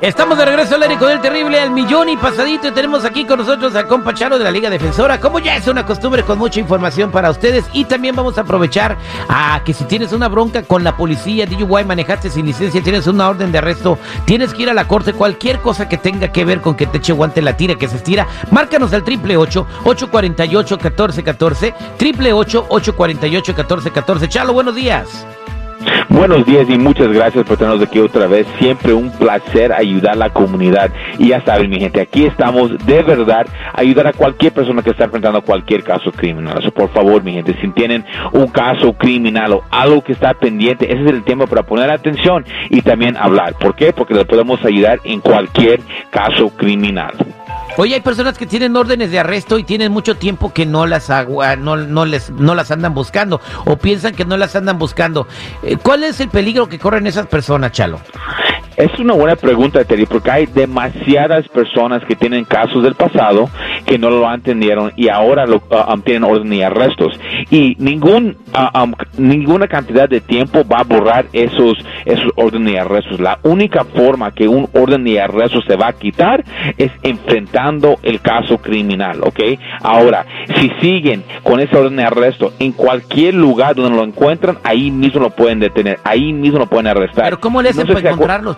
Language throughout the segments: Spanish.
Estamos de regreso al aire con el terrible al millón y pasadito y tenemos aquí con nosotros a compa Chalo de la Liga Defensora, como ya es una costumbre con mucha información para ustedes y también vamos a aprovechar a que si tienes una bronca con la policía, DUI, manejaste sin licencia, tienes una orden de arresto, tienes que ir a la corte, cualquier cosa que tenga que ver con que te eche guante la tira, que se estira, márcanos al triple ocho, ocho cuarenta y ocho, catorce, catorce, triple ocho, ocho cuarenta y ocho, catorce, catorce. Chalo, buenos días. Buenos días y muchas gracias por tenernos aquí otra vez. Siempre un placer ayudar a la comunidad. Y ya saben, mi gente, aquí estamos de verdad ayudar a cualquier persona que está enfrentando cualquier caso criminal. Por favor, mi gente, si tienen un caso criminal o algo que está pendiente, ese es el tiempo para poner atención y también hablar. ¿Por qué? Porque le podemos ayudar en cualquier caso criminal. Oye, hay personas que tienen órdenes de arresto y tienen mucho tiempo que no las agua, no, no les, no las andan buscando o piensan que no las andan buscando. Eh, ¿Cuál es el peligro que corren esas personas, Chalo? Es una buena pregunta, Terry, porque hay demasiadas personas que tienen casos del pasado que no lo entendieron y ahora lo, uh, tienen orden de arrestos. Y ningún, uh, um, ninguna cantidad de tiempo va a borrar esos, esos órdenes de arrestos. La única forma que un orden de arresto se va a quitar es enfrentando el caso criminal, ¿ok? Ahora, si siguen con ese orden de arresto en cualquier lugar donde lo encuentran, ahí mismo lo pueden detener, ahí mismo lo pueden arrestar. Pero ¿cómo le hacen para encontrarlo,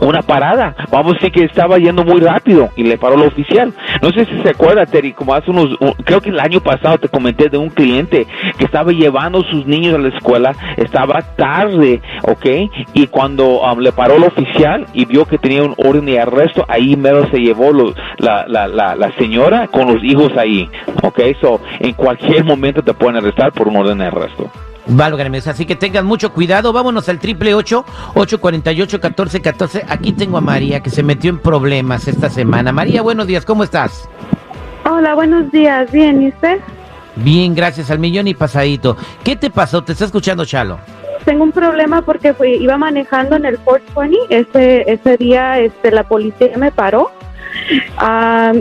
una parada. Vamos decir que estaba yendo muy rápido y le paró el oficial. No sé si se acuerda, Terry, como hace unos, creo que el año pasado te comenté de un cliente que estaba llevando sus niños a la escuela, estaba tarde, ¿ok? Y cuando um, le paró el oficial y vio que tenía un orden de arresto, ahí mero se llevó la, la, la, la, señora con los hijos ahí, ¿ok? So, en cualquier momento te pueden arrestar por un orden de arresto. Válgame, así que tengan mucho cuidado. Vámonos al triple ocho, ocho cuarenta y ocho, catorce, catorce. Aquí tengo a María que se metió en problemas esta semana. María, buenos días, ¿cómo estás? Hola, buenos días, bien, ¿y usted? Bien, gracias al millón y pasadito. ¿Qué te pasó? Te está escuchando Chalo. Tengo un problema porque fui, iba manejando en el 420. Ese, ese día este, la policía me paró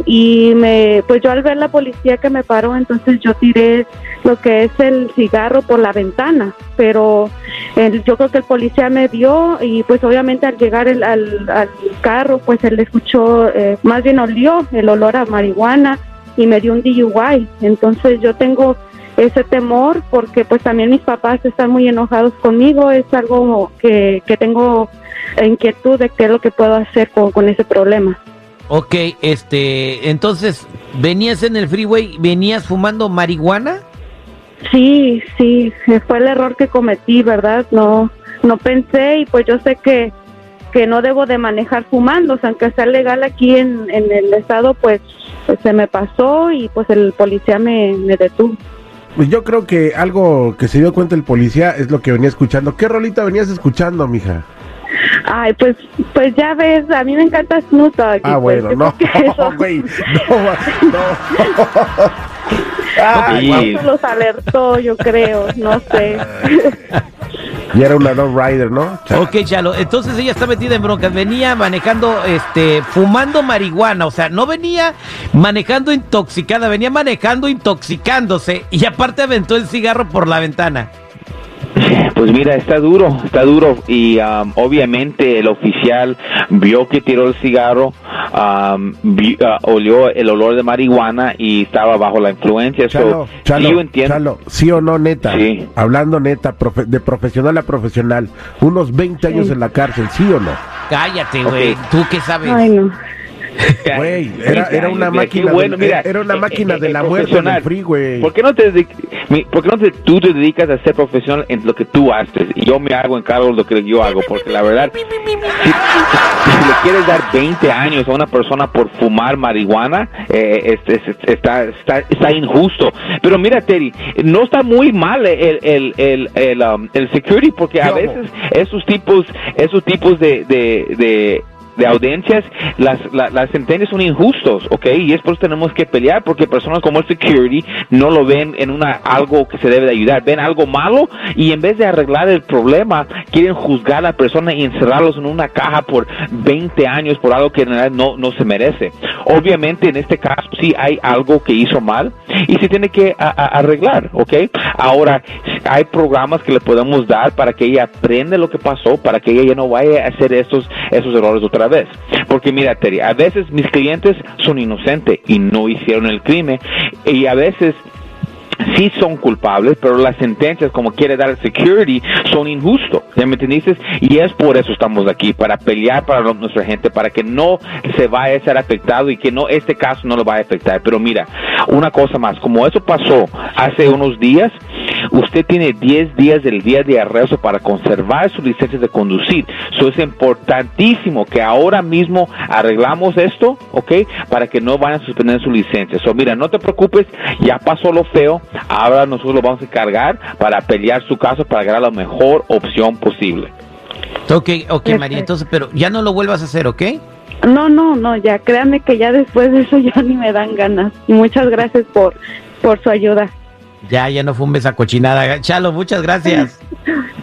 y me, pues yo al ver la policía que me paró, entonces yo tiré lo que es el cigarro por la ventana, pero yo creo que el policía me vio y pues obviamente al llegar al, al, carro, pues él escuchó, eh, más bien olió el olor a marihuana y me dio un DUI. Entonces yo tengo ese temor porque pues también mis papás están muy enojados conmigo, es algo que, que tengo inquietud de qué es lo que puedo hacer con, con ese problema. Ok, este, entonces, ¿venías en el freeway, venías fumando marihuana? Sí, sí, fue el error que cometí, ¿verdad? No, no pensé y pues yo sé que, que no debo de manejar fumando, o sea, aunque sea legal aquí en, en el estado, pues, pues, se me pasó y pues el policía me, me detuvo. Pues yo creo que algo que se dio cuenta el policía es lo que venía escuchando. ¿Qué rolita venías escuchando, mija? Ay, pues, pues ya ves, a mí me encanta Snoop Dogg. Ah, pues, bueno, no, güey, no, no. Ay, los alertó, yo creo, no sé. Y era una no rider, ¿no? Ok, Chalo, entonces ella está metida en broncas. Venía manejando, este, fumando marihuana. O sea, no venía manejando intoxicada, venía manejando intoxicándose. Y aparte aventó el cigarro por la ventana. Pues mira, está duro, está duro y um, obviamente el oficial vio que tiró el cigarro, um, uh, olió el olor de marihuana y estaba bajo la influencia. Chalo, Chalo, Chalo, sí o no, neta, sí. hablando neta, de profesional a profesional, unos 20 años en la cárcel, ¿sí o no? Cállate, güey, ¿tú qué sabes? Ay, no. Güey, era, era, una máquina, bueno, de, mira, era una máquina de la muerte en el freeway. ¿Por qué no te ¿Por qué no te, tú te dedicas a ser profesional en lo que tú haces? Y yo me hago encargo de lo que yo hago, porque la verdad, si, si le quieres dar 20 años a una persona por fumar marihuana, eh, es, es, está, está, está, injusto. Pero mira, Terry, no está muy mal el, el, el, el, um, el security, porque a veces esos tipos, esos tipos de, de, de de audiencias, las, las sentencias son injustos, ¿ok? Y es por eso tenemos que pelear, porque personas como el security no lo ven en una algo que se debe de ayudar, ven algo malo y en vez de arreglar el problema, quieren juzgar a la persona y encerrarlos en una caja por 20 años por algo que en realidad no, no se merece. Obviamente en este caso sí hay algo que hizo mal y se tiene que arreglar, ¿ok? Ahora, hay programas que le podemos dar para que ella aprenda lo que pasó, para que ella ya no vaya a hacer esos, esos errores otra vez. Porque mira, Terry, a veces mis clientes son inocentes y no hicieron el crimen y a veces sí son culpables, pero las sentencias, como quiere dar security, son injustos. ¿Ya me entendiste? Y es por eso estamos aquí, para pelear para nuestra gente, para que no se vaya a ser afectado y que no este caso no lo vaya a afectar. Pero mira, una cosa más, como eso pasó hace unos días, usted tiene 10 días del día de arresto para conservar su licencia de conducir. Eso es importantísimo que ahora mismo arreglamos esto, ¿ok? Para que no vayan a suspender su licencia. So, mira, no te preocupes, ya pasó lo feo, ahora nosotros lo vamos a encargar para pelear su caso para ganar la mejor opción posible. Ok, ok, María, entonces, pero ya no lo vuelvas a hacer, ¿ok? No, no, no, ya créanme que ya después de eso ya ni me dan ganas. Muchas gracias por, por su ayuda. Ya, ya no fumes esa cochinada. Chalo, muchas gracias.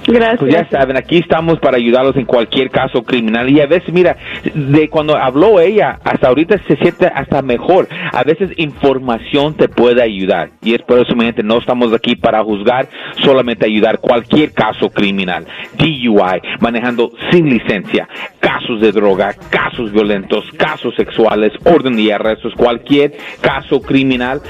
Gracias. Pues ya saben, aquí estamos para ayudarlos en cualquier caso criminal. Y a veces, mira, de cuando habló ella, hasta ahorita se siente hasta mejor. A veces información te puede ayudar. Y es por eso, mi gente, no estamos aquí para juzgar, solamente ayudar cualquier caso criminal. DUI, manejando sin licencia, casos de droga, casos violentos, casos sexuales, orden y arrestos, cualquier caso criminal.